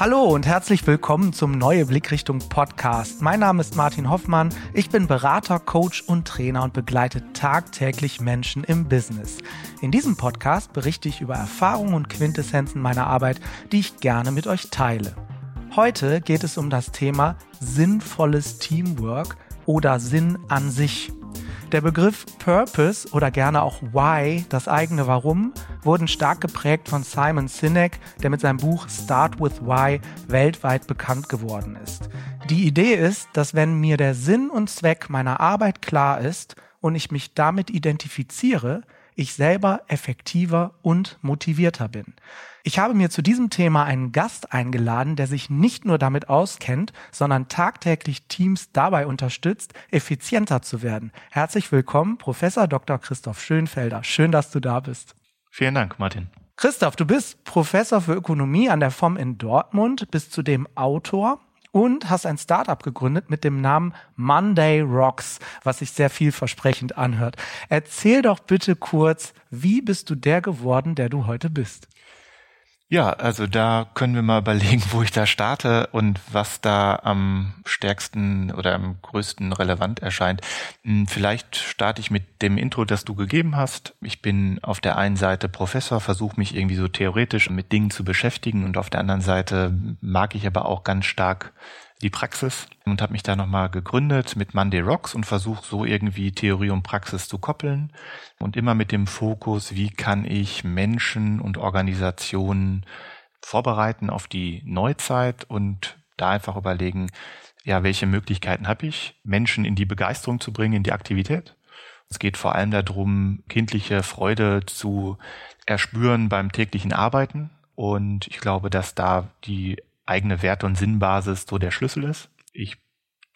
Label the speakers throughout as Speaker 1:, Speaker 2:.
Speaker 1: Hallo und herzlich willkommen zum Neue Blickrichtung Podcast. Mein Name ist Martin Hoffmann. Ich bin Berater, Coach und Trainer und begleite tagtäglich Menschen im Business. In diesem Podcast berichte ich über Erfahrungen und Quintessenzen meiner Arbeit, die ich gerne mit euch teile. Heute geht es um das Thema sinnvolles Teamwork oder Sinn an sich. Der Begriff Purpose oder gerne auch Why, das eigene Warum, wurden stark geprägt von Simon Sinek, der mit seinem Buch Start with Why weltweit bekannt geworden ist. Die Idee ist, dass wenn mir der Sinn und Zweck meiner Arbeit klar ist und ich mich damit identifiziere, ich selber effektiver und motivierter bin. Ich habe mir zu diesem Thema einen Gast eingeladen, der sich nicht nur damit auskennt, sondern tagtäglich Teams dabei unterstützt, effizienter zu werden. Herzlich willkommen, Professor Dr. Christoph Schönfelder. Schön, dass du da bist.
Speaker 2: Vielen Dank, Martin.
Speaker 1: Christoph, du bist Professor für Ökonomie an der FOM in Dortmund, bist zudem Autor und hast ein Startup gegründet mit dem Namen Monday Rocks, was sich sehr vielversprechend anhört. Erzähl doch bitte kurz, wie bist du der geworden, der du heute bist?
Speaker 2: Ja, also da können wir mal überlegen, wo ich da starte und was da am stärksten oder am größten relevant erscheint. Hm, vielleicht starte ich mit dem Intro, das du gegeben hast. Ich bin auf der einen Seite Professor, versuche mich irgendwie so theoretisch mit Dingen zu beschäftigen und auf der anderen Seite mag ich aber auch ganz stark die Praxis und habe mich da nochmal gegründet mit Monday Rocks und versuche so irgendwie Theorie und Praxis zu koppeln und immer mit dem Fokus, wie kann ich Menschen und Organisationen vorbereiten auf die Neuzeit und da einfach überlegen, ja, welche Möglichkeiten habe ich, Menschen in die Begeisterung zu bringen, in die Aktivität. Es geht vor allem darum, kindliche Freude zu erspüren beim täglichen Arbeiten. Und ich glaube, dass da die eigene Werte- und Sinnbasis so der Schlüssel ist. Ich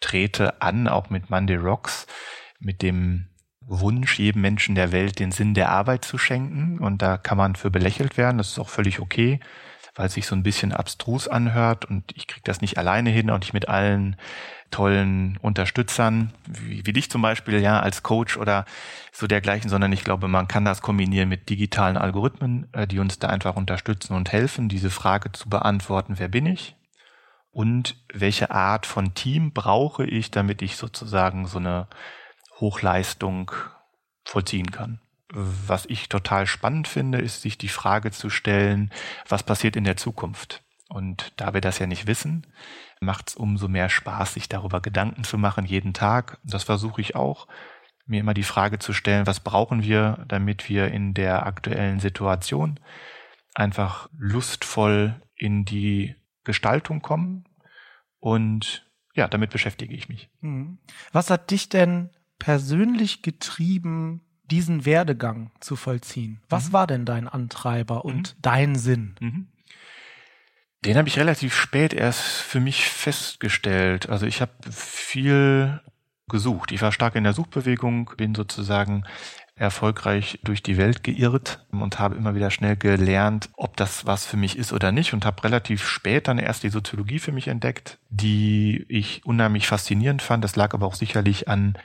Speaker 2: trete an, auch mit Monday Rocks, mit dem Wunsch, jedem Menschen der Welt den Sinn der Arbeit zu schenken. Und da kann man für belächelt werden. Das ist auch völlig okay, weil es sich so ein bisschen abstrus anhört. Und ich kriege das nicht alleine hin, auch nicht mit allen tollen Unterstützern, wie, wie dich zum Beispiel, ja, als Coach oder so dergleichen, sondern ich glaube, man kann das kombinieren mit digitalen Algorithmen, äh, die uns da einfach unterstützen und helfen, diese Frage zu beantworten, wer bin ich? Und welche Art von Team brauche ich, damit ich sozusagen so eine Hochleistung vollziehen kann? Was ich total spannend finde, ist sich die Frage zu stellen, was passiert in der Zukunft? Und da wir das ja nicht wissen, macht es umso mehr Spaß, sich darüber Gedanken zu machen, jeden Tag. Das versuche ich auch, mir immer die Frage zu stellen, was brauchen wir, damit wir in der aktuellen Situation einfach lustvoll in die Gestaltung kommen. Und ja, damit beschäftige ich mich.
Speaker 1: Mhm. Was hat dich denn persönlich getrieben, diesen Werdegang zu vollziehen? Was mhm. war denn dein Antreiber und mhm. dein Sinn? Mhm.
Speaker 2: Den habe ich relativ spät erst für mich festgestellt. Also ich habe viel gesucht. Ich war stark in der Suchbewegung, bin sozusagen erfolgreich durch die Welt geirrt und habe immer wieder schnell gelernt, ob das was für mich ist oder nicht und habe relativ spät dann erst die Soziologie für mich entdeckt, die ich unheimlich faszinierend fand. Das lag aber auch sicherlich an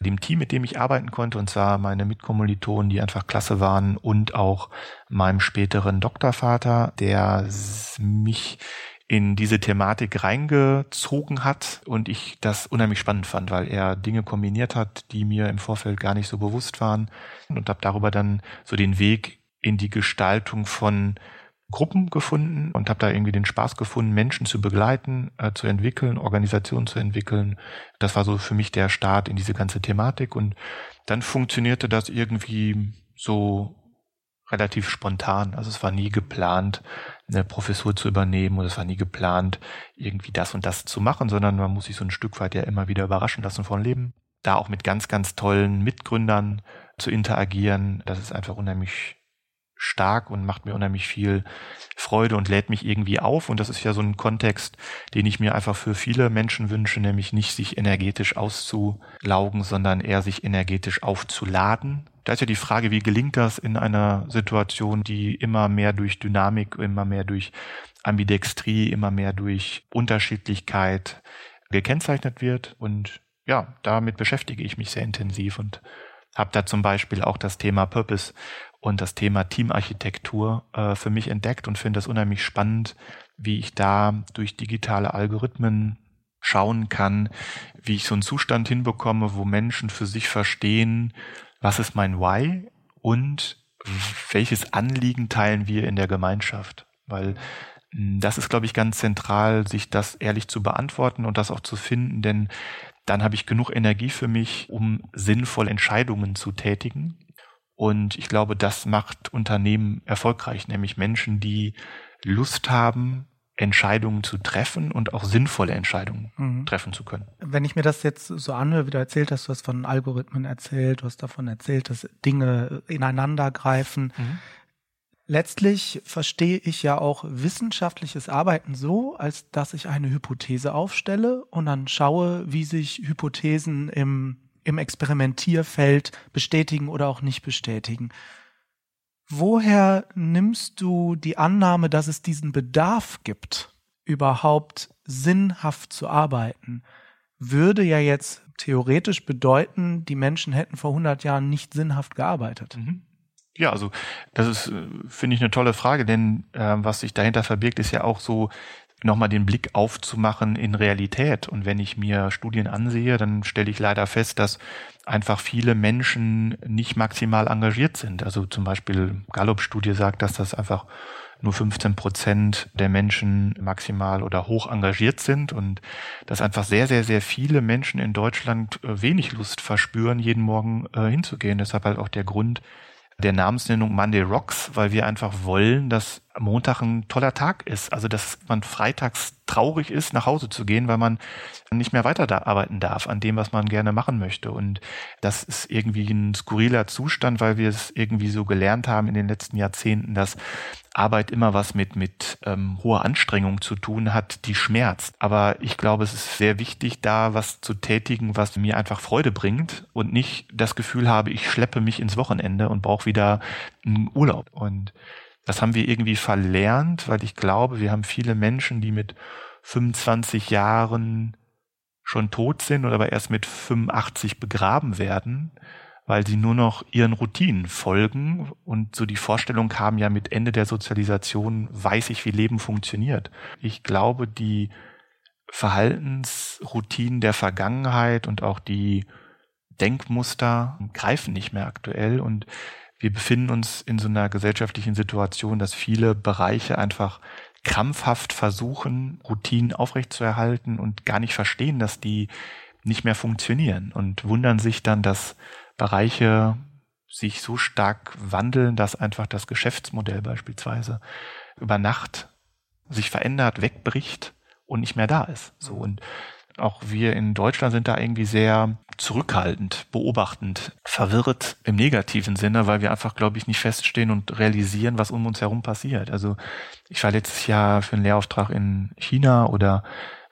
Speaker 2: dem Team, mit dem ich arbeiten konnte, und zwar meine Mitkommilitonen, die einfach klasse waren, und auch meinem späteren Doktorvater, der mich in diese Thematik reingezogen hat und ich das unheimlich spannend fand, weil er Dinge kombiniert hat, die mir im Vorfeld gar nicht so bewusst waren und habe darüber dann so den Weg in die Gestaltung von Gruppen gefunden und habe da irgendwie den Spaß gefunden, Menschen zu begleiten, äh, zu entwickeln, Organisationen zu entwickeln. Das war so für mich der Start in diese ganze Thematik und dann funktionierte das irgendwie so relativ spontan. Also es war nie geplant, eine Professur zu übernehmen oder es war nie geplant, irgendwie das und das zu machen, sondern man muss sich so ein Stück weit ja immer wieder überraschen lassen von Leben. Da auch mit ganz, ganz tollen Mitgründern zu interagieren, das ist einfach unheimlich stark und macht mir unheimlich viel Freude und lädt mich irgendwie auf. Und das ist ja so ein Kontext, den ich mir einfach für viele Menschen wünsche, nämlich nicht sich energetisch auszulaugen, sondern eher sich energetisch aufzuladen. Da ist ja die Frage, wie gelingt das in einer Situation, die immer mehr durch Dynamik, immer mehr durch Ambidextrie, immer mehr durch Unterschiedlichkeit gekennzeichnet wird. Und ja, damit beschäftige ich mich sehr intensiv und habe da zum Beispiel auch das Thema Purpose und das Thema Teamarchitektur äh, für mich entdeckt und finde das unheimlich spannend, wie ich da durch digitale Algorithmen schauen kann, wie ich so einen Zustand hinbekomme, wo Menschen für sich verstehen, was ist mein Why und welches Anliegen teilen wir in der Gemeinschaft. Weil hm, das ist, glaube ich, ganz zentral, sich das ehrlich zu beantworten und das auch zu finden, denn dann habe ich genug Energie für mich, um sinnvoll Entscheidungen zu tätigen. Und ich glaube, das macht Unternehmen erfolgreich, nämlich Menschen, die Lust haben, Entscheidungen zu treffen und auch sinnvolle Entscheidungen mhm. treffen zu können.
Speaker 1: Wenn ich mir das jetzt so anhöre, wie du erzählt hast, du hast von Algorithmen erzählt, du hast davon erzählt, dass Dinge ineinander greifen. Mhm. Letztlich verstehe ich ja auch wissenschaftliches Arbeiten so, als dass ich eine Hypothese aufstelle und dann schaue, wie sich Hypothesen im, im Experimentierfeld bestätigen oder auch nicht bestätigen. Woher nimmst du die Annahme, dass es diesen Bedarf gibt, überhaupt sinnhaft zu arbeiten? Würde ja jetzt theoretisch bedeuten, die Menschen hätten vor 100 Jahren nicht sinnhaft gearbeitet. Mhm.
Speaker 2: Ja, also das ist, äh, finde ich, eine tolle Frage, denn äh, was sich dahinter verbirgt, ist ja auch so, nochmal den Blick aufzumachen in Realität. Und wenn ich mir Studien ansehe, dann stelle ich leider fest, dass einfach viele Menschen nicht maximal engagiert sind. Also zum Beispiel Gallup-Studie sagt, dass das einfach nur 15 Prozent der Menschen maximal oder hoch engagiert sind und dass einfach sehr, sehr, sehr viele Menschen in Deutschland äh, wenig Lust verspüren, jeden Morgen äh, hinzugehen. Deshalb halt auch der Grund, der Namensnennung Monday Rocks, weil wir einfach wollen, dass Montag ein toller Tag ist. Also dass man freitags traurig ist, nach Hause zu gehen, weil man nicht mehr weiter arbeiten darf an dem, was man gerne machen möchte. Und das ist irgendwie ein skurriler Zustand, weil wir es irgendwie so gelernt haben in den letzten Jahrzehnten, dass Arbeit immer was mit, mit ähm, hoher Anstrengung zu tun hat, die schmerzt. Aber ich glaube, es ist sehr wichtig, da was zu tätigen, was mir einfach Freude bringt und nicht das Gefühl habe, ich schleppe mich ins Wochenende und brauche wieder einen Urlaub. Und das haben wir irgendwie verlernt, weil ich glaube, wir haben viele Menschen, die mit 25 Jahren schon tot sind oder aber erst mit 85 begraben werden, weil sie nur noch ihren Routinen folgen und so die Vorstellung haben, ja mit Ende der Sozialisation weiß ich, wie Leben funktioniert. Ich glaube, die Verhaltensroutinen der Vergangenheit und auch die Denkmuster greifen nicht mehr aktuell und wir befinden uns in so einer gesellschaftlichen Situation, dass viele Bereiche einfach krampfhaft versuchen, Routinen aufrechtzuerhalten und gar nicht verstehen, dass die nicht mehr funktionieren und wundern sich dann, dass Bereiche sich so stark wandeln, dass einfach das Geschäftsmodell beispielsweise über Nacht sich verändert, wegbricht und nicht mehr da ist. So und auch wir in Deutschland sind da irgendwie sehr zurückhaltend, beobachtend, verwirrt im negativen Sinne, weil wir einfach, glaube ich, nicht feststehen und realisieren, was um uns herum passiert. Also ich war letztes Jahr für einen Lehrauftrag in China oder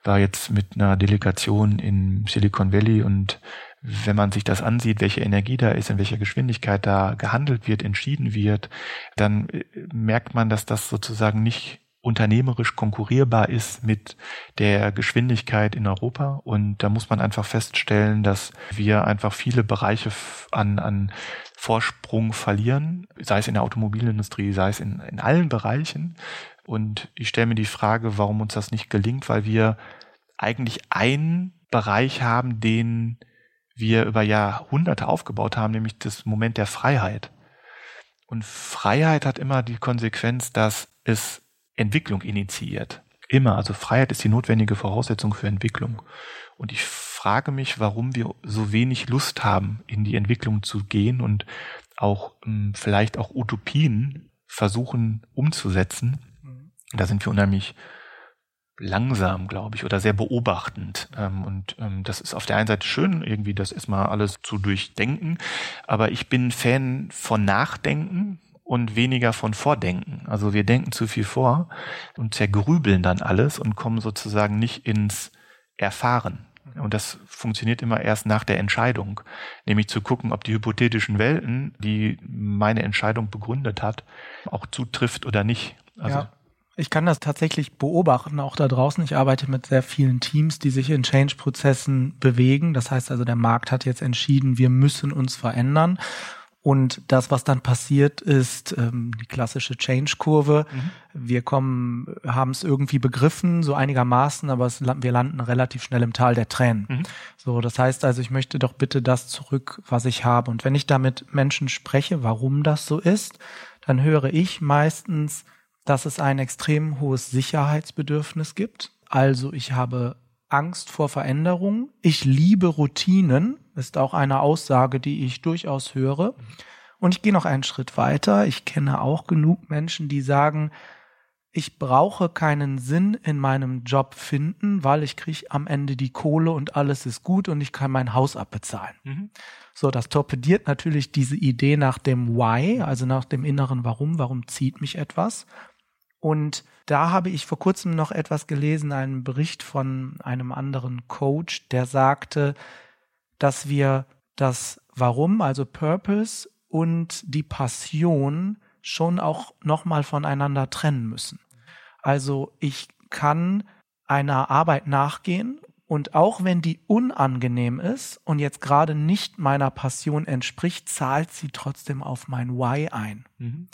Speaker 2: war jetzt mit einer Delegation in Silicon Valley und wenn man sich das ansieht, welche Energie da ist, in welcher Geschwindigkeit da gehandelt wird, entschieden wird, dann äh, merkt man, dass das sozusagen nicht unternehmerisch konkurrierbar ist mit der Geschwindigkeit in Europa. Und da muss man einfach feststellen, dass wir einfach viele Bereiche an, an Vorsprung verlieren, sei es in der Automobilindustrie, sei es in, in allen Bereichen. Und ich stelle mir die Frage, warum uns das nicht gelingt, weil wir eigentlich einen Bereich haben, den wir über Jahrhunderte aufgebaut haben, nämlich das Moment der Freiheit. Und Freiheit hat immer die Konsequenz, dass es Entwicklung initiiert. Immer. Also Freiheit ist die notwendige Voraussetzung für Entwicklung. Und ich frage mich, warum wir so wenig Lust haben, in die Entwicklung zu gehen und auch ähm, vielleicht auch Utopien versuchen umzusetzen. Da sind wir unheimlich langsam, glaube ich, oder sehr beobachtend. Ähm, und ähm, das ist auf der einen Seite schön, irgendwie das erstmal alles zu durchdenken. Aber ich bin Fan von Nachdenken und weniger von Vordenken. Also wir denken zu viel vor und zergrübeln dann alles und kommen sozusagen nicht ins Erfahren. Und das funktioniert immer erst nach der Entscheidung, nämlich zu gucken, ob die hypothetischen Welten, die meine Entscheidung begründet hat, auch zutrifft oder nicht.
Speaker 1: Also ja. Ich kann das tatsächlich beobachten, auch da draußen. Ich arbeite mit sehr vielen Teams, die sich in Change-Prozessen bewegen. Das heißt also, der Markt hat jetzt entschieden, wir müssen uns verändern. Und das, was dann passiert, ist ähm, die klassische Change-Kurve. Mhm. Wir kommen, haben es irgendwie begriffen, so einigermaßen, aber es, wir landen relativ schnell im Tal der Tränen. Mhm. So, das heißt also, ich möchte doch bitte das zurück, was ich habe. Und wenn ich da mit Menschen spreche, warum das so ist, dann höre ich meistens, dass es ein extrem hohes Sicherheitsbedürfnis gibt. Also ich habe Angst vor Veränderung. Ich liebe Routinen, ist auch eine Aussage, die ich durchaus höre. Und ich gehe noch einen Schritt weiter. Ich kenne auch genug Menschen, die sagen, ich brauche keinen Sinn in meinem Job finden, weil ich kriege am Ende die Kohle und alles ist gut und ich kann mein Haus abbezahlen. Mhm. So, das torpediert natürlich diese Idee nach dem Why, also nach dem inneren Warum, warum zieht mich etwas. Und da habe ich vor kurzem noch etwas gelesen, einen Bericht von einem anderen Coach, der sagte, dass wir das Warum, also Purpose und die Passion schon auch nochmal voneinander trennen müssen. Also ich kann einer Arbeit nachgehen und auch wenn die unangenehm ist und jetzt gerade nicht meiner Passion entspricht, zahlt sie trotzdem auf mein Why ein. Mhm.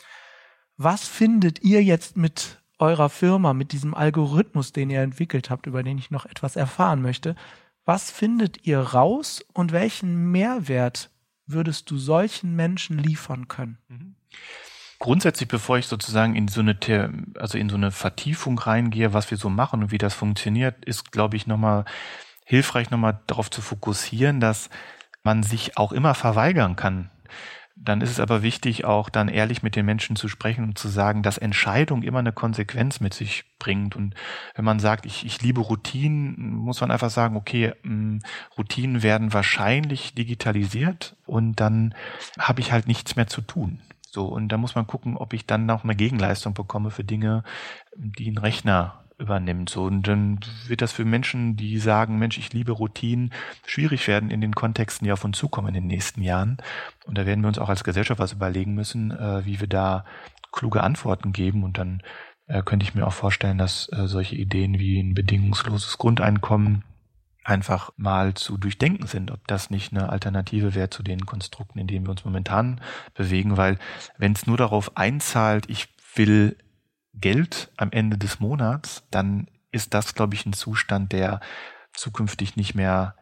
Speaker 1: Was findet ihr jetzt mit eurer Firma, mit diesem Algorithmus, den ihr entwickelt habt, über den ich noch etwas erfahren möchte? Was findet ihr raus und welchen Mehrwert würdest du solchen Menschen liefern können? Mhm.
Speaker 2: Grundsätzlich, bevor ich sozusagen in so eine, also in so eine Vertiefung reingehe, was wir so machen und wie das funktioniert, ist, glaube ich, nochmal hilfreich, nochmal darauf zu fokussieren, dass man sich auch immer verweigern kann, dann ist es aber wichtig, auch dann ehrlich mit den Menschen zu sprechen und zu sagen, dass Entscheidung immer eine Konsequenz mit sich bringt. Und wenn man sagt, ich, ich liebe Routinen, muss man einfach sagen, okay, mm, Routinen werden wahrscheinlich digitalisiert und dann habe ich halt nichts mehr zu tun. So, und da muss man gucken, ob ich dann noch eine Gegenleistung bekomme für Dinge, die ein Rechner übernimmt. So, und dann wird das für Menschen, die sagen, Mensch, ich liebe Routinen, schwierig werden in den Kontexten, die auf uns zukommen in den nächsten Jahren. Und da werden wir uns auch als Gesellschaft was überlegen müssen, äh, wie wir da kluge Antworten geben. Und dann äh, könnte ich mir auch vorstellen, dass äh, solche Ideen wie ein bedingungsloses Grundeinkommen einfach mal zu durchdenken sind, ob das nicht eine Alternative wäre zu den Konstrukten, in denen wir uns momentan bewegen, weil wenn es nur darauf einzahlt, ich will Geld am Ende des Monats, dann ist das, glaube ich, ein Zustand, der zukünftig nicht mehr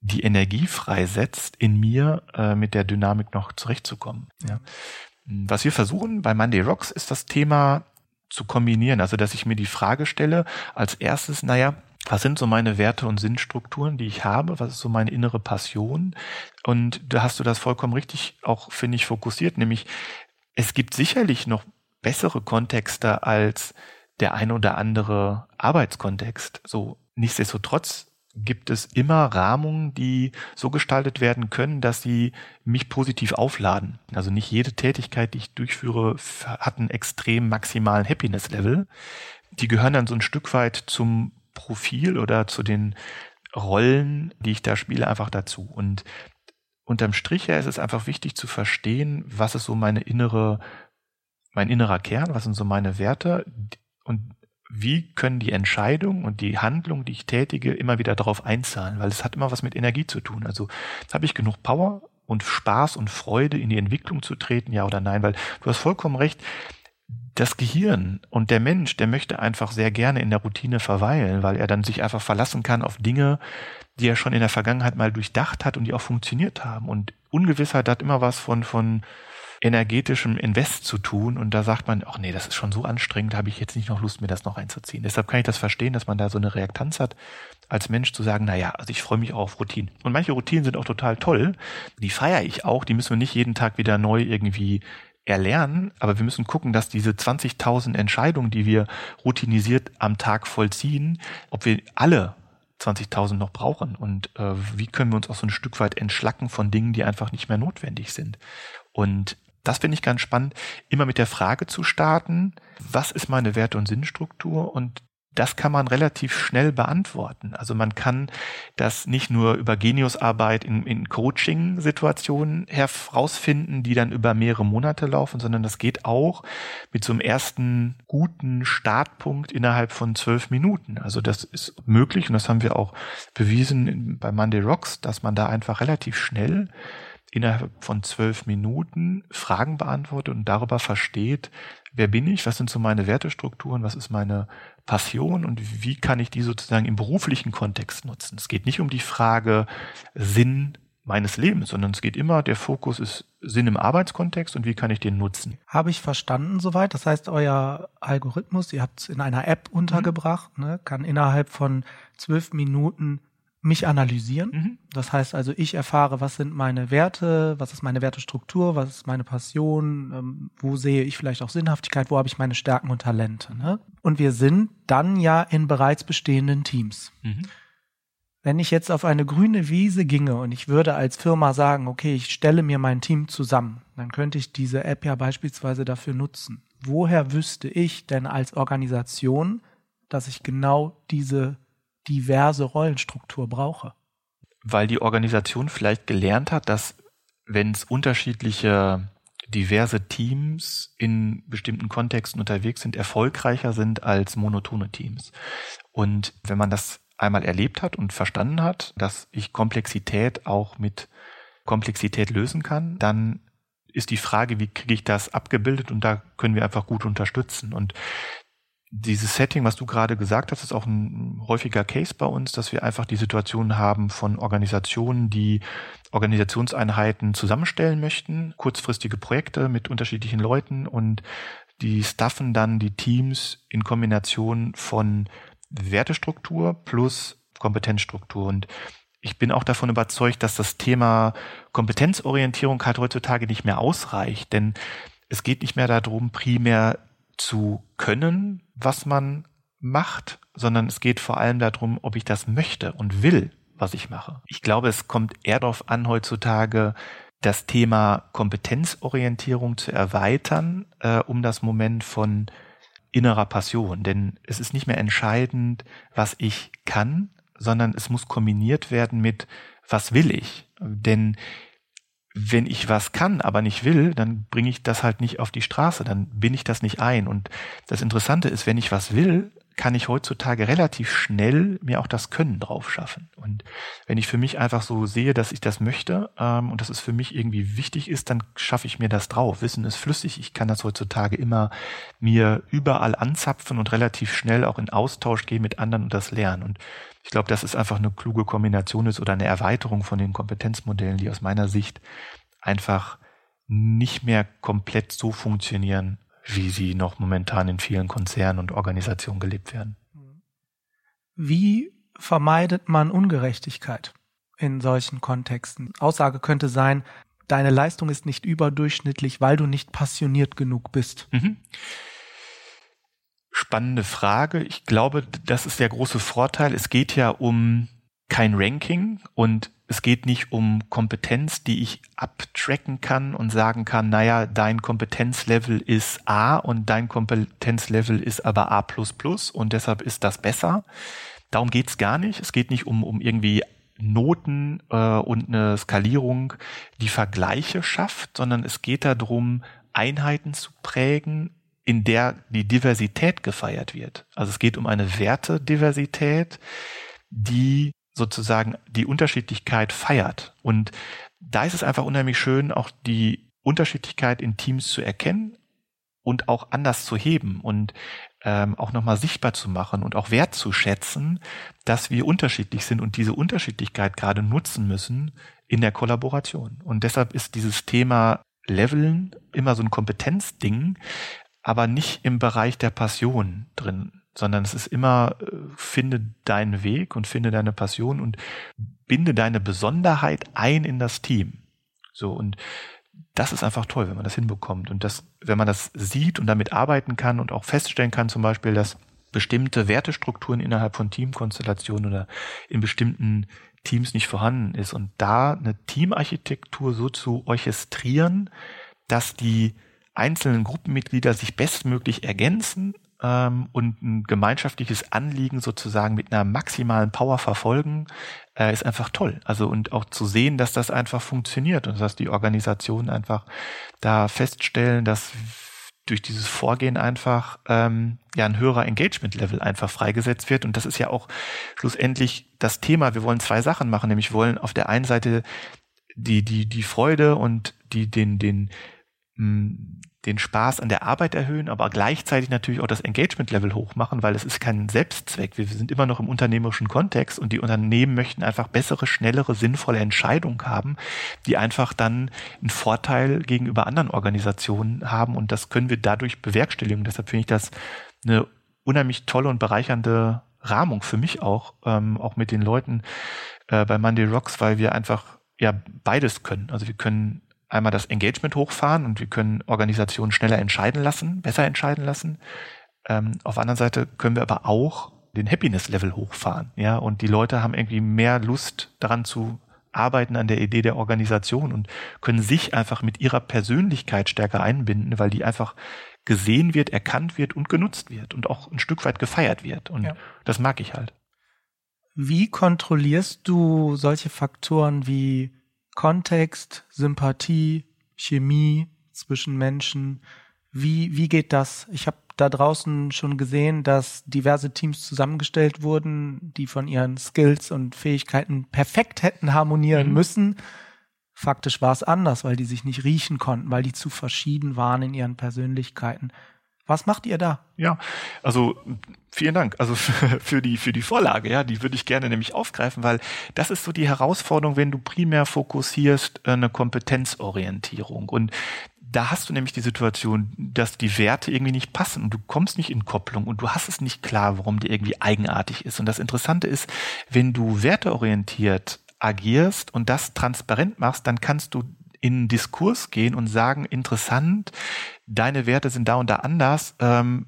Speaker 2: die Energie freisetzt, in mir äh, mit der Dynamik noch zurechtzukommen. Ja. Was wir versuchen bei Monday Rocks ist das Thema zu kombinieren, also dass ich mir die Frage stelle, als erstes, naja, was sind so meine Werte und Sinnstrukturen, die ich habe? Was ist so meine innere Passion? Und da hast du das vollkommen richtig auch, finde ich, fokussiert, nämlich es gibt sicherlich noch bessere Kontexte als der ein oder andere Arbeitskontext. So nichtsdestotrotz gibt es immer Rahmungen, die so gestaltet werden können, dass sie mich positiv aufladen. Also nicht jede Tätigkeit, die ich durchführe, hat einen extrem maximalen Happiness-Level. Die gehören dann so ein Stück weit zum Profil oder zu den Rollen, die ich da spiele, einfach dazu. Und unterm Strich her ist es einfach wichtig zu verstehen, was ist so meine innere mein innerer Kern, was sind so meine Werte und wie können die Entscheidungen und die Handlung, die ich tätige, immer wieder darauf einzahlen, weil es hat immer was mit Energie zu tun. Also habe ich genug Power und Spaß und Freude in die Entwicklung zu treten, ja oder nein, weil du hast vollkommen recht, das Gehirn und der Mensch, der möchte einfach sehr gerne in der Routine verweilen, weil er dann sich einfach verlassen kann auf Dinge, die er schon in der Vergangenheit mal durchdacht hat und die auch funktioniert haben. Und Ungewissheit hat immer was von, von energetischem Invest zu tun und da sagt man, ach nee, das ist schon so anstrengend, habe ich jetzt nicht noch Lust, mir das noch einzuziehen. Deshalb kann ich das verstehen, dass man da so eine Reaktanz hat, als Mensch zu sagen, na ja, also ich freue mich auch auf Routinen. Und manche Routinen sind auch total toll, die feiere ich auch, die müssen wir nicht jeden Tag wieder neu irgendwie erlernen, aber wir müssen gucken, dass diese 20.000 Entscheidungen, die wir routinisiert am Tag vollziehen, ob wir alle 20.000 noch brauchen und äh, wie können wir uns auch so ein Stück weit entschlacken von Dingen, die einfach nicht mehr notwendig sind. Und das finde ich ganz spannend, immer mit der Frage zu starten, was ist meine Werte- und Sinnstruktur und das kann man relativ schnell beantworten. Also man kann das nicht nur über Geniusarbeit in, in Coaching-Situationen herausfinden, die dann über mehrere Monate laufen, sondern das geht auch mit so einem ersten guten Startpunkt innerhalb von zwölf Minuten. Also das ist möglich und das haben wir auch bewiesen bei Monday Rocks, dass man da einfach relativ schnell innerhalb von zwölf Minuten Fragen beantwortet und darüber versteht, wer bin ich, was sind so meine Wertestrukturen, was ist meine Passion und wie kann ich die sozusagen im beruflichen Kontext nutzen. Es geht nicht um die Frage Sinn meines Lebens, sondern es geht immer, der Fokus ist Sinn im Arbeitskontext und wie kann ich den nutzen.
Speaker 1: Habe ich verstanden soweit? Das heißt, euer Algorithmus, ihr habt es in einer App untergebracht, mhm. ne, kann innerhalb von zwölf Minuten mich analysieren. Mhm. Das heißt also, ich erfahre, was sind meine Werte, was ist meine Wertestruktur, was ist meine Passion, ähm, wo sehe ich vielleicht auch Sinnhaftigkeit, wo habe ich meine Stärken und Talente. Ne? Und wir sind dann ja in bereits bestehenden Teams. Mhm. Wenn ich jetzt auf eine grüne Wiese ginge und ich würde als Firma sagen, okay, ich stelle mir mein Team zusammen, dann könnte ich diese App ja beispielsweise dafür nutzen. Woher wüsste ich denn als Organisation, dass ich genau diese diverse Rollenstruktur brauche.
Speaker 2: Weil die Organisation vielleicht gelernt hat, dass wenn es unterschiedliche diverse Teams in bestimmten Kontexten unterwegs sind, erfolgreicher sind als monotone Teams. Und wenn man das einmal erlebt hat und verstanden hat, dass ich Komplexität auch mit Komplexität lösen kann, dann ist die Frage, wie kriege ich das abgebildet und da können wir einfach gut unterstützen. Und dieses Setting, was du gerade gesagt hast, ist auch ein häufiger Case bei uns, dass wir einfach die Situation haben von Organisationen, die Organisationseinheiten zusammenstellen möchten, kurzfristige Projekte mit unterschiedlichen Leuten und die staffen dann die Teams in Kombination von Wertestruktur plus Kompetenzstruktur. Und ich bin auch davon überzeugt, dass das Thema Kompetenzorientierung halt heutzutage nicht mehr ausreicht, denn es geht nicht mehr darum, primär zu können, was man macht, sondern es geht vor allem darum, ob ich das möchte und will, was ich mache. Ich glaube, es kommt eher darauf an, heutzutage das Thema Kompetenzorientierung zu erweitern, äh, um das Moment von innerer Passion. Denn es ist nicht mehr entscheidend, was ich kann, sondern es muss kombiniert werden mit, was will ich? Denn wenn ich was kann, aber nicht will, dann bringe ich das halt nicht auf die Straße, dann bin ich das nicht ein. Und das Interessante ist, wenn ich was will, kann ich heutzutage relativ schnell mir auch das Können drauf schaffen. Und wenn ich für mich einfach so sehe, dass ich das möchte ähm, und dass es für mich irgendwie wichtig ist, dann schaffe ich mir das drauf. Wissen ist flüssig. Ich kann das heutzutage immer mir überall anzapfen und relativ schnell auch in Austausch gehen mit anderen und das lernen. Und ich glaube, dass es einfach eine kluge Kombination ist oder eine Erweiterung von den Kompetenzmodellen, die aus meiner Sicht einfach nicht mehr komplett so funktionieren, wie sie noch momentan in vielen Konzernen und Organisationen gelebt werden.
Speaker 1: Wie vermeidet man Ungerechtigkeit in solchen Kontexten? Aussage könnte sein, deine Leistung ist nicht überdurchschnittlich, weil du nicht passioniert genug bist. Mhm
Speaker 2: spannende Frage. Ich glaube, das ist der große Vorteil. Es geht ja um kein Ranking und es geht nicht um Kompetenz, die ich abtracken kann und sagen kann, naja, dein Kompetenzlevel ist A und dein Kompetenzlevel ist aber A und deshalb ist das besser. Darum geht's gar nicht. Es geht nicht um, um irgendwie Noten äh, und eine Skalierung, die Vergleiche schafft, sondern es geht darum, Einheiten zu prägen, in der die Diversität gefeiert wird. Also es geht um eine Wertediversität, die sozusagen die Unterschiedlichkeit feiert. Und da ist es einfach unheimlich schön, auch die Unterschiedlichkeit in Teams zu erkennen und auch anders zu heben und ähm, auch nochmal sichtbar zu machen und auch wertzuschätzen, dass wir unterschiedlich sind und diese Unterschiedlichkeit gerade nutzen müssen in der Kollaboration. Und deshalb ist dieses Thema Leveln immer so ein Kompetenzding, aber nicht im Bereich der Passion drin, sondern es ist immer, äh, finde deinen Weg und finde deine Passion und binde deine Besonderheit ein in das Team. So, und das ist einfach toll, wenn man das hinbekommt. Und das, wenn man das sieht und damit arbeiten kann und auch feststellen kann, zum Beispiel, dass bestimmte Wertestrukturen innerhalb von Teamkonstellationen oder in bestimmten Teams nicht vorhanden ist und da eine Teamarchitektur so zu orchestrieren, dass die einzelnen Gruppenmitglieder sich bestmöglich ergänzen ähm, und ein gemeinschaftliches Anliegen sozusagen mit einer maximalen Power verfolgen, äh, ist einfach toll. Also und auch zu sehen, dass das einfach funktioniert und dass die Organisationen einfach da feststellen, dass durch dieses Vorgehen einfach ähm, ja ein höherer Engagement-Level einfach freigesetzt wird. Und das ist ja auch schlussendlich das Thema. Wir wollen zwei Sachen machen, nämlich wollen auf der einen Seite die, die, die Freude und die, den, den, den Spaß an der Arbeit erhöhen, aber gleichzeitig natürlich auch das Engagement-Level hochmachen, weil es ist kein Selbstzweck. Wir sind immer noch im unternehmerischen Kontext und die Unternehmen möchten einfach bessere, schnellere, sinnvolle Entscheidungen haben, die einfach dann einen Vorteil gegenüber anderen Organisationen haben und das können wir dadurch bewerkstelligen. Deshalb finde ich das eine unheimlich tolle und bereichernde Rahmung für mich auch, ähm, auch mit den Leuten äh, bei Monday Rocks, weil wir einfach ja beides können. Also wir können einmal das Engagement hochfahren und wir können Organisationen schneller entscheiden lassen, besser entscheiden lassen. Ähm, auf der anderen Seite können wir aber auch den Happiness-Level hochfahren, ja, und die Leute haben irgendwie mehr Lust daran zu arbeiten an der Idee der Organisation und können sich einfach mit ihrer Persönlichkeit stärker einbinden, weil die einfach gesehen wird, erkannt wird und genutzt wird und auch ein Stück weit gefeiert wird. Und ja. das mag ich halt.
Speaker 1: Wie kontrollierst du solche Faktoren wie Kontext, Sympathie, Chemie zwischen Menschen. Wie, wie geht das? Ich habe da draußen schon gesehen, dass diverse Teams zusammengestellt wurden, die von ihren Skills und Fähigkeiten perfekt hätten harmonieren mhm. müssen. Faktisch war es anders, weil die sich nicht riechen konnten, weil die zu verschieden waren in ihren Persönlichkeiten. Was macht ihr da?
Speaker 2: Ja, also vielen Dank. Also für die für die Vorlage, ja, die würde ich gerne nämlich aufgreifen, weil das ist so die Herausforderung, wenn du primär fokussierst äh, eine Kompetenzorientierung und da hast du nämlich die Situation, dass die Werte irgendwie nicht passen und du kommst nicht in Kopplung und du hast es nicht klar, warum die irgendwie eigenartig ist. Und das Interessante ist, wenn du werteorientiert agierst und das transparent machst, dann kannst du in Diskurs gehen und sagen, interessant, deine Werte sind da und da anders. Ähm,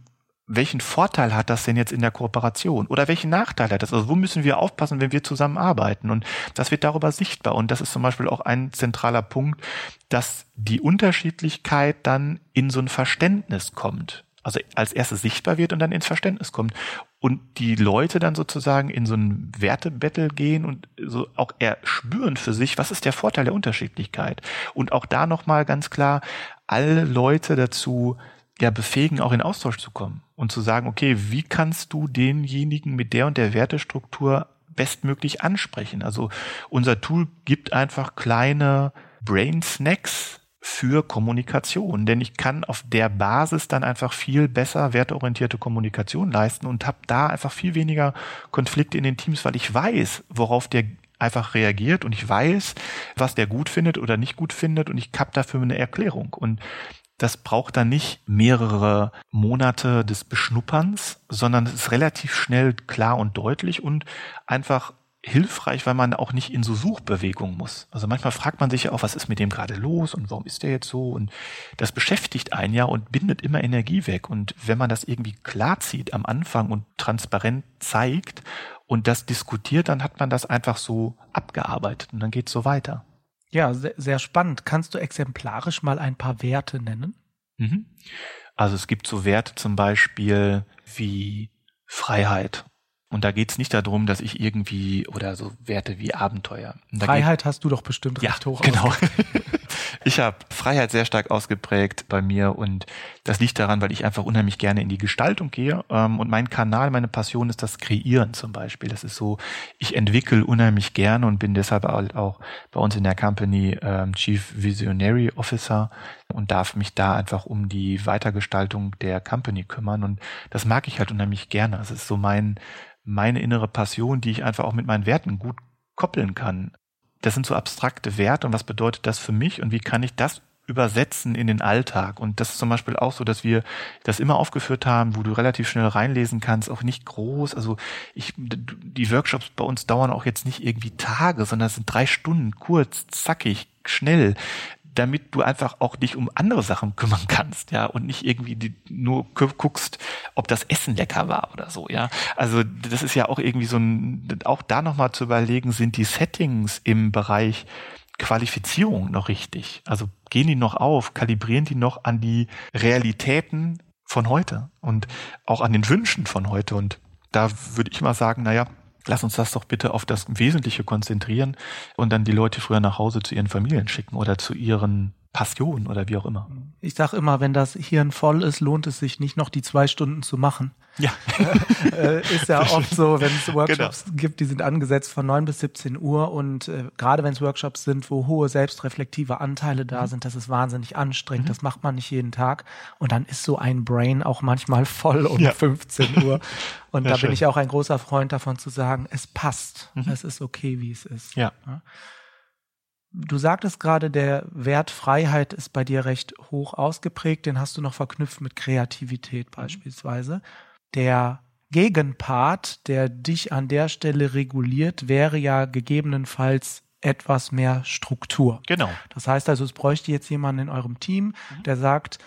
Speaker 2: welchen Vorteil hat das denn jetzt in der Kooperation? Oder welchen Nachteil hat das? Also wo müssen wir aufpassen, wenn wir zusammenarbeiten? Und das wird darüber sichtbar. Und das ist zum Beispiel auch ein zentraler Punkt, dass die Unterschiedlichkeit dann in so ein Verständnis kommt also als erstes sichtbar wird und dann ins Verständnis kommt. Und die Leute dann sozusagen in so ein Wertebattle gehen und so auch eher spüren für sich, was ist der Vorteil der Unterschiedlichkeit. Und auch da nochmal ganz klar, alle Leute dazu ja befähigen, auch in Austausch zu kommen und zu sagen, okay, wie kannst du denjenigen mit der und der Wertestruktur bestmöglich ansprechen? Also unser Tool gibt einfach kleine Brain Snacks, für Kommunikation. Denn ich kann auf der Basis dann einfach viel besser werteorientierte Kommunikation leisten und habe da einfach viel weniger Konflikte in den Teams, weil ich weiß, worauf der einfach reagiert und ich weiß, was der gut findet oder nicht gut findet und ich habe dafür eine Erklärung. Und das braucht dann nicht mehrere Monate des Beschnupperns, sondern es ist relativ schnell klar und deutlich und einfach hilfreich, weil man auch nicht in so Suchbewegungen muss. Also manchmal fragt man sich ja auch, was ist mit dem gerade los und warum ist der jetzt so? Und das beschäftigt einen ja und bindet immer Energie weg. Und wenn man das irgendwie klar zieht am Anfang und transparent zeigt und das diskutiert, dann hat man das einfach so abgearbeitet und dann geht es so weiter.
Speaker 1: Ja, sehr, sehr spannend. Kannst du exemplarisch mal ein paar Werte nennen? Mhm.
Speaker 2: Also es gibt so Werte zum Beispiel wie Freiheit und da geht's nicht darum, dass ich irgendwie oder so Werte wie Abenteuer.
Speaker 1: Freiheit hast du doch bestimmt
Speaker 2: ja,
Speaker 1: recht hoch.
Speaker 2: Genau. ich habe Freiheit sehr stark ausgeprägt bei mir und das liegt daran, weil ich einfach unheimlich gerne in die Gestaltung gehe. Ähm, und mein Kanal, meine Passion ist das Kreieren zum Beispiel. Das ist so, ich entwickle unheimlich gerne und bin deshalb halt auch bei uns in der Company ähm, Chief Visionary Officer und darf mich da einfach um die Weitergestaltung der Company kümmern. Und das mag ich halt unheimlich gerne. Das ist so mein meine innere Passion, die ich einfach auch mit meinen Werten gut koppeln kann. Das sind so abstrakte Werte und was bedeutet das für mich und wie kann ich das übersetzen in den Alltag. Und das ist zum Beispiel auch so, dass wir das immer aufgeführt haben, wo du relativ schnell reinlesen kannst, auch nicht groß. Also ich, die Workshops bei uns dauern auch jetzt nicht irgendwie Tage, sondern es sind drei Stunden, kurz, zackig, schnell damit du einfach auch dich um andere Sachen kümmern kannst, ja, und nicht irgendwie die, nur guckst, ob das Essen lecker war oder so, ja. Also das ist ja auch irgendwie so ein, auch da nochmal zu überlegen, sind die Settings im Bereich Qualifizierung noch richtig? Also gehen die noch auf, kalibrieren die noch an die Realitäten von heute und auch an den Wünschen von heute und da würde ich mal sagen, naja, lass uns das doch bitte auf das Wesentliche konzentrieren und dann die Leute früher nach Hause zu ihren Familien schicken oder zu ihren Passionen oder wie auch immer.
Speaker 1: Ich sage immer, wenn das Hirn voll ist, lohnt es sich nicht noch die zwei Stunden zu machen.
Speaker 2: Ja.
Speaker 1: äh, ist ja oft so, wenn es Workshops genau. gibt, die sind angesetzt von 9 bis 17 Uhr und äh, gerade wenn es Workshops sind, wo hohe selbstreflektive Anteile da mhm. sind, das ist wahnsinnig anstrengend, mhm. das macht man nicht jeden Tag und dann ist so ein Brain auch manchmal voll um ja. 15 Uhr und ja, da schön. bin ich auch ein großer Freund davon zu sagen, es passt, mhm. es ist okay, wie es ist.
Speaker 2: ja? ja?
Speaker 1: Du sagtest gerade, der Wert Freiheit ist bei dir recht hoch ausgeprägt. Den hast du noch verknüpft mit Kreativität mhm. beispielsweise. Der Gegenpart, der dich an der Stelle reguliert, wäre ja gegebenenfalls etwas mehr Struktur.
Speaker 2: Genau.
Speaker 1: Das heißt also, es bräuchte jetzt jemanden in eurem Team, mhm. der sagt,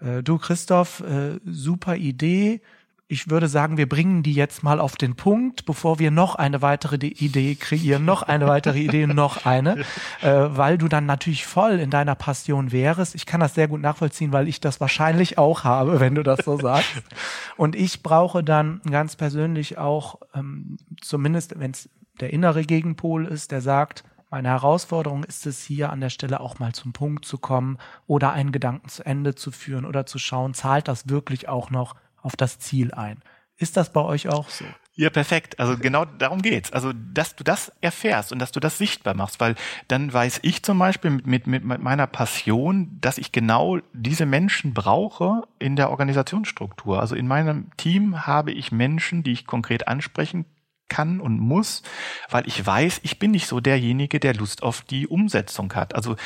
Speaker 1: äh, du Christoph, äh, super Idee, ich würde sagen, wir bringen die jetzt mal auf den Punkt, bevor wir noch eine weitere Idee kreieren, noch eine weitere Idee, noch eine, äh, weil du dann natürlich voll in deiner Passion wärst. Ich kann das sehr gut nachvollziehen, weil ich das wahrscheinlich auch habe, wenn du das so sagst. Und ich brauche dann ganz persönlich auch, ähm, zumindest wenn es der innere Gegenpol ist, der sagt, meine Herausforderung ist es hier an der Stelle auch mal zum Punkt zu kommen oder einen Gedanken zu Ende zu führen oder zu schauen, zahlt das wirklich auch noch auf das Ziel ein. Ist das bei euch auch so?
Speaker 2: Ja, perfekt. Also genau darum geht's. Also, dass du das erfährst und dass du das sichtbar machst, weil dann weiß ich zum Beispiel mit, mit, mit meiner Passion, dass ich genau diese Menschen brauche in der Organisationsstruktur. Also in meinem Team habe ich Menschen, die ich konkret ansprechen kann und muss, weil ich weiß, ich bin nicht so derjenige, der Lust auf die Umsetzung hat. Also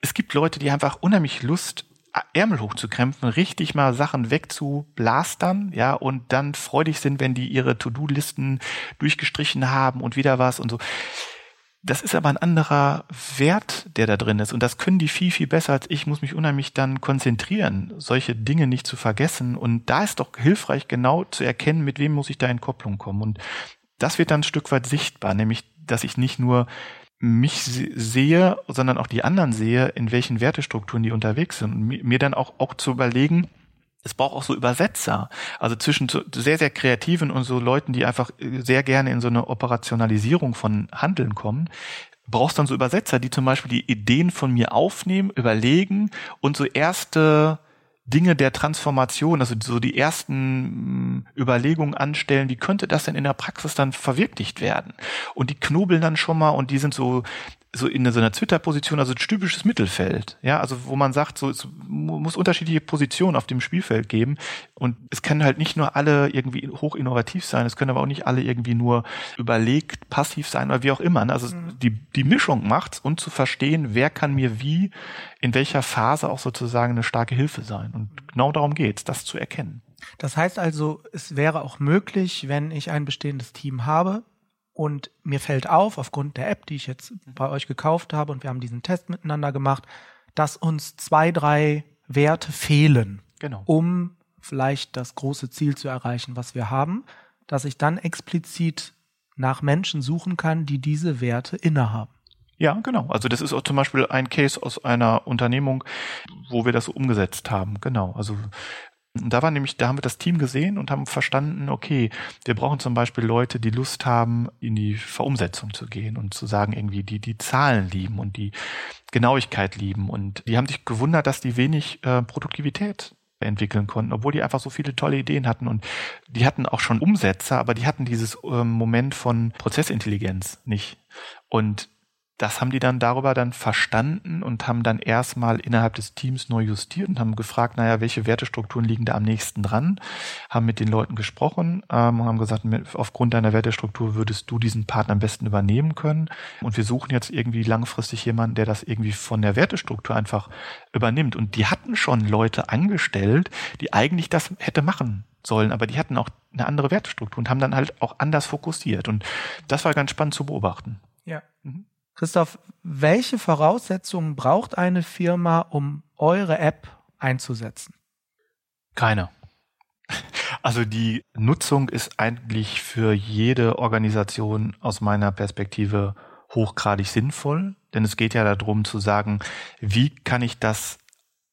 Speaker 2: es gibt Leute, die einfach unheimlich Lust Ärmel hochzukrempfen, richtig mal Sachen wegzublastern, ja, und dann freudig sind, wenn die ihre To-Do-Listen durchgestrichen haben und wieder was und so. Das ist aber ein anderer Wert, der da drin ist. Und das können die viel, viel besser als ich. Muss mich unheimlich dann konzentrieren, solche Dinge nicht zu vergessen. Und da ist doch hilfreich, genau zu erkennen, mit wem muss ich da in Kopplung kommen. Und das wird dann ein Stück weit sichtbar, nämlich, dass ich nicht nur mich sehe, sondern auch die anderen sehe, in welchen Wertestrukturen die unterwegs sind. Und mir dann auch, auch zu überlegen, es braucht auch so Übersetzer. Also zwischen sehr, sehr kreativen und so Leuten, die einfach äh, sehr gerne in so eine Operationalisierung von Handeln kommen, brauchst dann so Übersetzer, die zum Beispiel die Ideen von mir aufnehmen, überlegen und so erste Dinge der Transformation, also so die ersten mm, Überlegungen anstellen, wie könnte das denn in der Praxis dann verwirklicht werden? Und die knobeln dann schon mal und die sind so so in so einer Twitter-Position, also ein typisches Mittelfeld, ja, also wo man sagt, so es muss unterschiedliche Positionen auf dem Spielfeld geben und es können halt nicht nur alle irgendwie hoch innovativ sein, es können aber auch nicht alle irgendwie nur überlegt, passiv sein oder wie auch immer. Ne? Also mhm. die die Mischung macht's und zu verstehen, wer kann mir wie in welcher Phase auch sozusagen eine starke Hilfe sein und genau darum geht's, das zu erkennen.
Speaker 1: Das heißt also, es wäre auch möglich, wenn ich ein bestehendes Team habe, und mir fällt auf, aufgrund der App, die ich jetzt bei euch gekauft habe, und wir haben diesen Test miteinander gemacht, dass uns zwei, drei Werte fehlen,
Speaker 2: genau.
Speaker 1: um vielleicht das große Ziel zu erreichen, was wir haben, dass ich dann explizit nach Menschen suchen kann, die diese Werte innehaben.
Speaker 2: Ja, genau. Also das ist auch zum Beispiel ein Case aus einer Unternehmung, wo wir das so umgesetzt haben. Genau. Also und da war nämlich, da haben wir das Team gesehen und haben verstanden, okay, wir brauchen zum Beispiel Leute, die Lust haben, in die Verumsetzung zu gehen und zu sagen, irgendwie, die die Zahlen lieben und die Genauigkeit lieben. Und die haben sich gewundert, dass die wenig äh, Produktivität entwickeln konnten, obwohl die einfach so viele tolle Ideen hatten und die hatten auch schon Umsetzer, aber die hatten dieses ähm, Moment von Prozessintelligenz nicht. Und das haben die dann darüber dann verstanden und haben dann erstmal innerhalb des Teams neu justiert und haben gefragt, naja, welche Wertestrukturen liegen da am nächsten dran, haben mit den Leuten gesprochen ähm, und haben gesagt, aufgrund deiner Wertestruktur würdest du diesen Partner am besten übernehmen können und wir suchen jetzt irgendwie langfristig jemanden, der das irgendwie von der Wertestruktur einfach übernimmt und die hatten schon Leute angestellt, die eigentlich das hätte machen sollen, aber die hatten auch eine andere Wertestruktur und haben dann halt auch anders fokussiert und das war ganz spannend zu beobachten.
Speaker 1: Ja. Mhm. Christoph, welche Voraussetzungen braucht eine Firma, um eure App einzusetzen?
Speaker 2: Keine. Also die Nutzung ist eigentlich für jede Organisation aus meiner Perspektive hochgradig sinnvoll, denn es geht ja darum zu sagen, wie kann ich das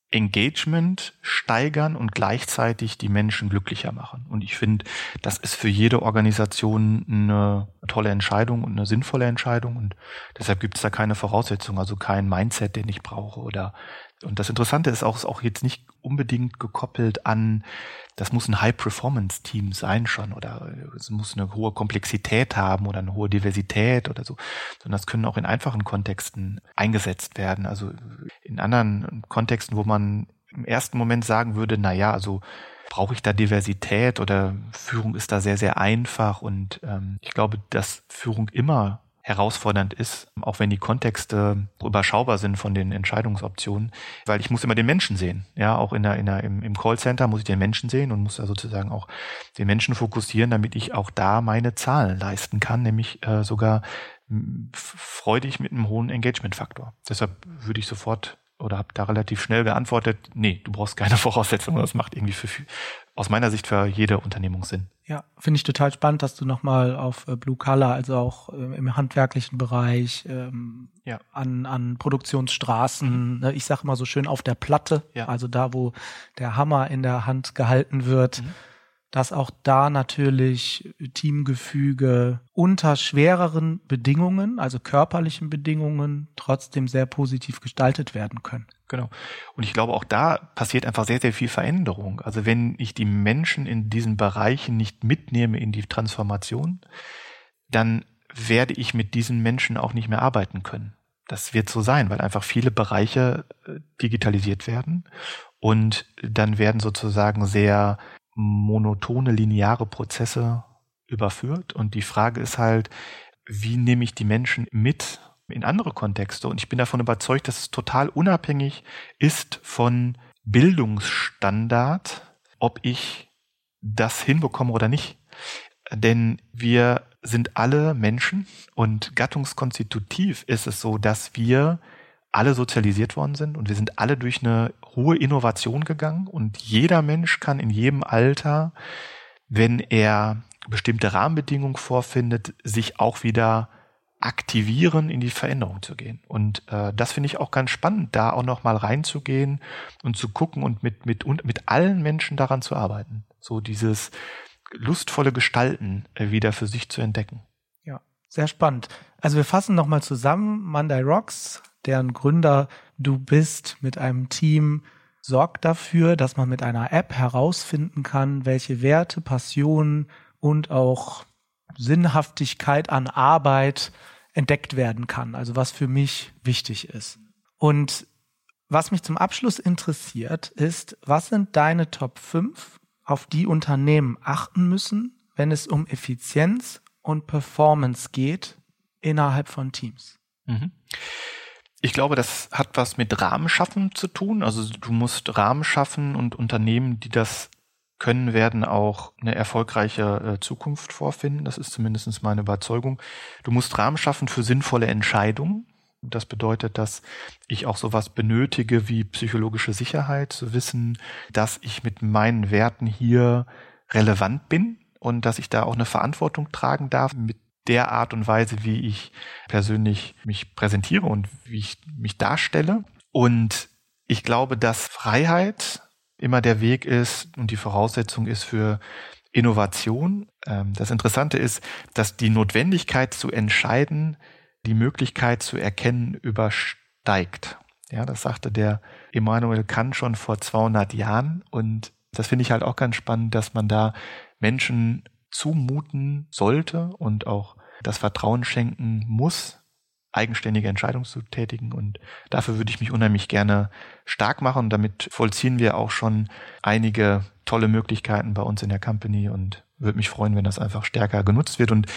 Speaker 2: Engagement steigern und gleichzeitig die Menschen glücklicher machen. Und ich finde, das ist für jede Organisation eine tolle Entscheidung und eine sinnvolle Entscheidung. Und deshalb gibt es da keine Voraussetzung, also kein Mindset, den ich brauche oder Und das Interessante ist auch, ist auch jetzt nicht unbedingt gekoppelt an, das muss ein High-Performance-Team sein schon oder es muss eine hohe Komplexität haben oder eine hohe Diversität oder so, sondern das können auch in einfachen Kontexten eingesetzt werden. Also in anderen Kontexten, wo man im ersten Moment sagen würde, na ja, also brauche ich da Diversität oder Führung ist da sehr, sehr einfach und ähm, ich glaube, dass Führung immer herausfordernd ist, auch wenn die Kontexte überschaubar sind von den Entscheidungsoptionen, weil ich muss immer den Menschen sehen. Ja, auch in der, in der, im, im Callcenter muss ich den Menschen sehen und muss da sozusagen auch den Menschen fokussieren, damit ich auch da meine Zahlen leisten kann, nämlich äh, sogar freudig mit einem hohen Engagement-Faktor. Deshalb würde ich sofort oder habe da relativ schnell geantwortet, nee, du brauchst keine Voraussetzungen. Das macht irgendwie für, aus meiner Sicht für jede Unternehmung Sinn.
Speaker 1: Ja, finde ich total spannend, dass du nochmal auf äh, Blue Color, also auch ähm, im handwerklichen Bereich, ähm, ja. an, an Produktionsstraßen, mhm. ich sage immer so schön auf der Platte, ja. also da, wo der Hammer in der Hand gehalten wird. Mhm dass auch da natürlich Teamgefüge unter schwereren Bedingungen, also körperlichen Bedingungen, trotzdem sehr positiv gestaltet werden können.
Speaker 2: Genau. Und ich glaube, auch da passiert einfach sehr, sehr viel Veränderung. Also wenn ich die Menschen in diesen Bereichen nicht mitnehme in die Transformation, dann werde ich mit diesen Menschen auch nicht mehr arbeiten können. Das wird so sein, weil einfach viele Bereiche äh, digitalisiert werden und dann werden sozusagen sehr monotone, lineare Prozesse überführt. Und die Frage ist halt, wie nehme ich die Menschen mit in andere Kontexte? Und ich bin davon überzeugt, dass es total unabhängig ist von Bildungsstandard, ob ich das hinbekomme oder nicht. Denn wir sind alle Menschen und gattungskonstitutiv ist es so, dass wir alle sozialisiert worden sind und wir sind alle durch eine hohe Innovation gegangen und jeder Mensch kann in jedem Alter, wenn er bestimmte Rahmenbedingungen vorfindet, sich auch wieder aktivieren, in die Veränderung zu gehen. Und äh, das finde ich auch ganz spannend, da auch noch mal reinzugehen und zu gucken und mit mit und mit allen Menschen daran zu arbeiten. So dieses lustvolle Gestalten äh, wieder für sich zu entdecken.
Speaker 1: Ja, sehr spannend. Also wir fassen noch mal zusammen. Monday Rocks deren Gründer du bist, mit einem Team, sorgt dafür, dass man mit einer App herausfinden kann, welche Werte, Passionen und auch Sinnhaftigkeit an Arbeit entdeckt werden kann. Also was für mich wichtig ist. Und was mich zum Abschluss interessiert, ist, was sind deine Top 5, auf die Unternehmen achten müssen, wenn es um Effizienz und Performance geht innerhalb von Teams? Mhm.
Speaker 2: Ich glaube, das hat was mit Rahmenschaffen zu tun. Also du musst Rahmen schaffen und Unternehmen, die das können, werden auch eine erfolgreiche äh, Zukunft vorfinden. Das ist zumindest meine Überzeugung. Du musst Rahmen schaffen für sinnvolle Entscheidungen. Das bedeutet, dass ich auch sowas benötige wie psychologische Sicherheit, zu wissen, dass ich mit meinen Werten hier relevant bin und dass ich da auch eine Verantwortung tragen darf, mit der Art und Weise, wie ich persönlich mich präsentiere und wie ich mich darstelle. Und ich glaube, dass Freiheit immer der Weg ist und die Voraussetzung ist für Innovation. Ähm, das Interessante ist, dass die Notwendigkeit zu entscheiden, die Möglichkeit zu erkennen, übersteigt. Ja, das sagte der Immanuel Kant schon vor 200 Jahren. Und das finde ich halt auch ganz spannend, dass man da Menschen zumuten sollte und auch das Vertrauen schenken muss, eigenständige Entscheidungen zu tätigen. Und dafür würde ich mich unheimlich gerne stark machen. Damit vollziehen wir auch schon einige tolle Möglichkeiten bei uns in der Company und würde mich freuen, wenn das einfach stärker genutzt wird. Und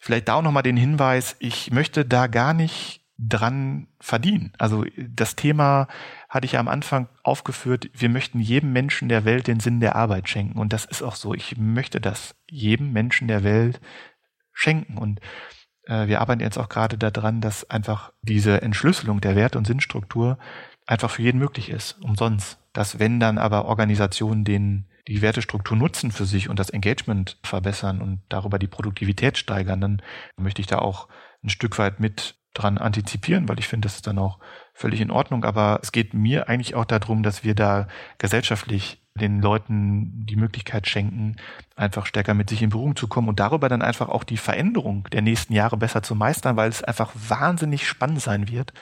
Speaker 2: vielleicht da auch nochmal den Hinweis, ich möchte da gar nicht dran verdienen. Also das Thema hatte ich ja am Anfang aufgeführt, wir möchten jedem Menschen der Welt den Sinn der Arbeit schenken. Und das ist auch so. Ich möchte das jedem Menschen der Welt schenken. Und äh, wir arbeiten jetzt auch gerade daran, dass einfach diese Entschlüsselung der Werte- und Sinnstruktur einfach für jeden möglich ist, umsonst. Dass wenn dann aber Organisationen den die Wertestruktur nutzen für sich und das Engagement verbessern und darüber die Produktivität steigern, dann möchte ich da auch ein Stück weit mit dran antizipieren, weil ich finde, das ist dann auch völlig in Ordnung. Aber es geht mir eigentlich auch darum, dass wir da gesellschaftlich den Leuten die Möglichkeit schenken, einfach stärker mit sich in Berührung zu kommen und darüber dann einfach auch die Veränderung der nächsten Jahre besser zu meistern, weil es einfach wahnsinnig spannend sein wird,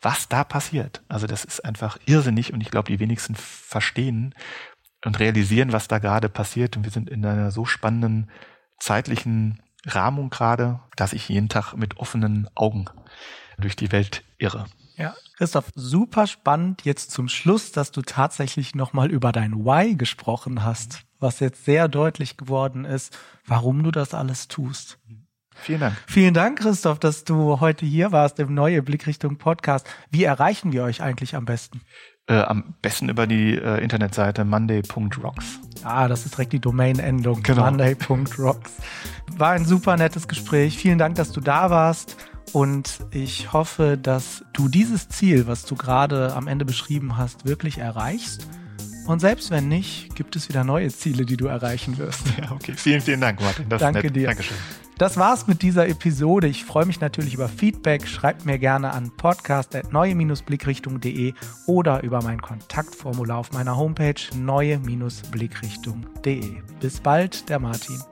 Speaker 2: was da passiert. Also das ist einfach irrsinnig und ich glaube, die wenigsten verstehen und realisieren, was da gerade passiert. Und wir sind in einer so spannenden zeitlichen Rahmung gerade, dass ich jeden Tag mit offenen Augen durch die Welt irre.
Speaker 1: Ja, Christoph, super spannend jetzt zum Schluss, dass du tatsächlich nochmal über dein Why gesprochen hast, was jetzt sehr deutlich geworden ist, warum du das alles tust.
Speaker 2: Vielen Dank.
Speaker 1: Vielen Dank, Christoph, dass du heute hier warst im Neue Blickrichtung Podcast. Wie erreichen wir euch eigentlich am besten?
Speaker 2: Äh, am besten über die äh, Internetseite monday.rocks.
Speaker 1: Ah, das ist direkt die Domain-Endung. Genau. Monday.rocks. War ein super nettes Gespräch. Vielen Dank, dass du da warst. Und ich hoffe, dass du dieses Ziel, was du gerade am Ende beschrieben hast, wirklich erreichst. Und selbst wenn nicht, gibt es wieder neue Ziele, die du erreichen wirst.
Speaker 2: Ja, okay. Vielen, vielen Dank, Martin.
Speaker 1: Das Danke dir. Dankeschön. Das war's mit dieser Episode. Ich freue mich natürlich über Feedback. Schreibt mir gerne an podcast.neue-blickrichtung.de oder über mein Kontaktformular auf meiner Homepage neue-blickrichtung.de. Bis bald, der Martin.